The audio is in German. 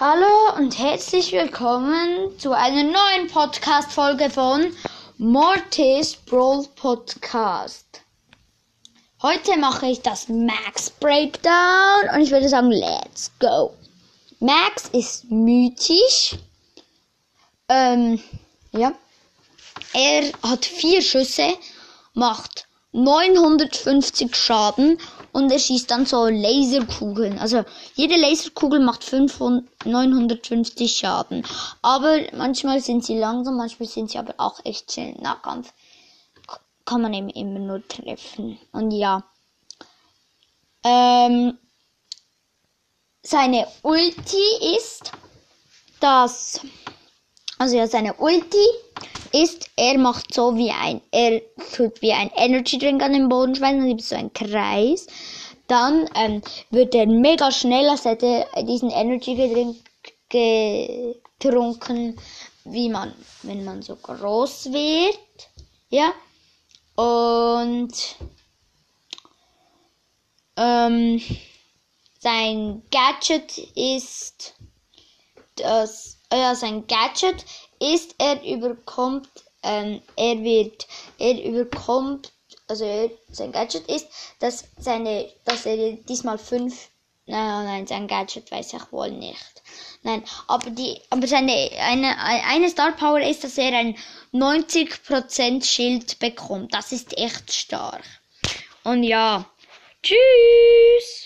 Hallo und herzlich willkommen zu einer neuen Podcast-Folge von Mortis Brawl Podcast. Heute mache ich das Max Breakdown und ich würde sagen, let's go. Max ist mythisch. Ähm, ja. Er hat vier Schüsse, macht 950 Schaden und er schießt dann so Laserkugeln. Also jede Laserkugel macht 500, 950 Schaden. Aber manchmal sind sie langsam, manchmal sind sie aber auch echt schnell. Nahkampf kann man eben immer nur treffen. Und ja. Ähm, seine Ulti ist das. Also ja, seine Ulti ist, er macht so wie ein, er tut wie ein Energy Drink an den Boden schmeißen, dann gibt es so einen Kreis. Dann ähm, wird er mega schnell, als hätte er diesen Energy Drink getrunken, wie man, wenn man so groß wird. Ja. Und ähm, sein Gadget ist das, ja, sein Gadget ist, er überkommt, ähm, er wird, er überkommt, also er, sein Gadget ist, dass seine, dass er diesmal fünf, nein, nein, sein Gadget weiß ich wohl nicht. Nein, aber die, aber seine, eine, eine Star Power ist, dass er ein 90% Schild bekommt. Das ist echt stark. Und ja, tschüss!